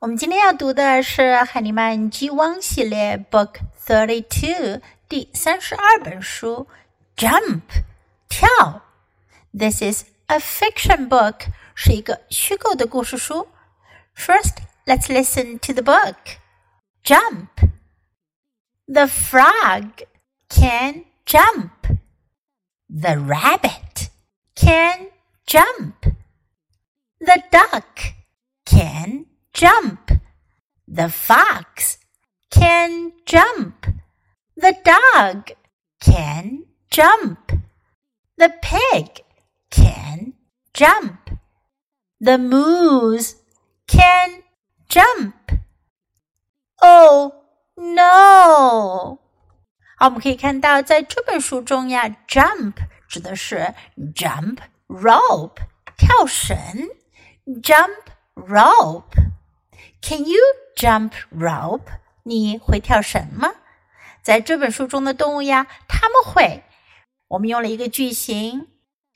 我们今天要读的是海尼曼 G1 系列 Book Thirty Two 第三十二本书，Jump 跳。This is a fiction book，是一个虚构的故事书。First, let's listen to the book. Jump. The frog can jump. The rabbit can jump. The duck jump. The fox can jump. The dog can jump. The pig can jump. The moose can jump. Oh no! 好，我们可以看到，在这本书中呀，jump 指的是 jump rope 跳绳，jump rope。 Can you jump rope？你会跳绳吗？在这本书中的动物呀，他们会。我们用了一个句型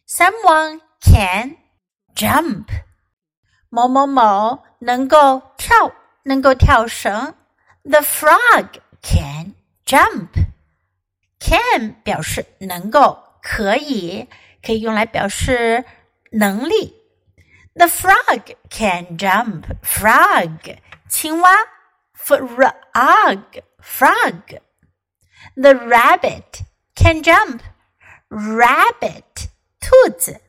：Someone can jump。某某某能够跳，能够跳绳。The frog can jump。Can 表示能够，可以，可以用来表示能力。The frog can jump. Frog 青蛙 frog frog. The rabbit can jump. Rabbit 兔子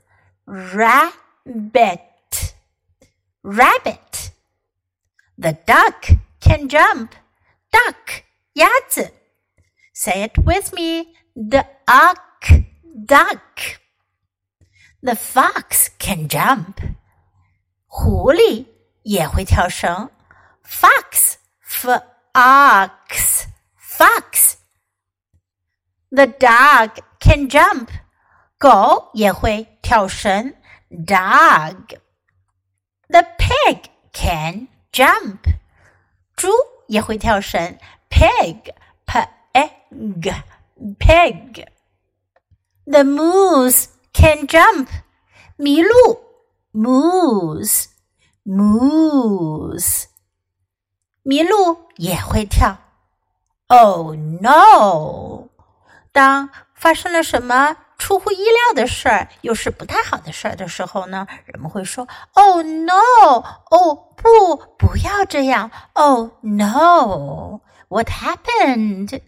rabbit rabbit. The duck can jump. Duck 鸭子 Say it with me. Duck duck. The fox can jump. 狐狸也会跳绳，fox fox fox。The dog can jump，狗也会跳绳，dog。The pig can jump，猪也会跳绳，pig pig pig。The moose can jump，麋鹿。moose moose，麋鹿也会跳。Oh no！当发生了什么出乎意料的事儿，又是不太好的事儿的时候呢？人们会说：“Oh no！哦不，不要这样！Oh no！What happened？”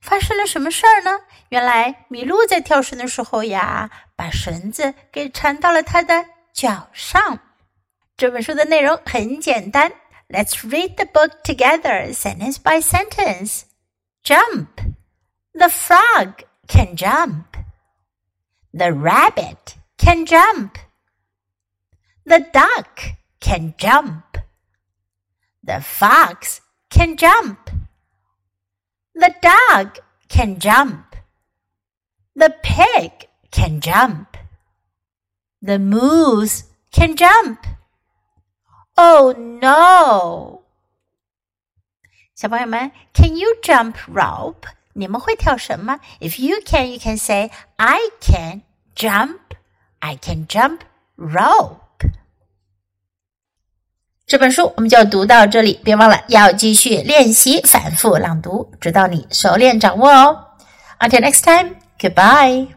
发生了什么事儿呢？原来麋鹿在跳绳的时候呀，把绳子给缠到了它的。脚上。这本书的内容很简单。Let's read the book together, sentence by sentence. Jump. The frog can jump. The rabbit can jump. The duck can jump. The fox can jump. The dog can jump. The pig can jump. The moose can jump. Oh no! 小朋友们，Can you jump rope？你们会跳绳吗？If you can, you can say I can jump. I can jump rope. 这本书我们就读到这里，别忘了要继续练习反复朗读，直到你熟练掌握哦。Until next time, goodbye.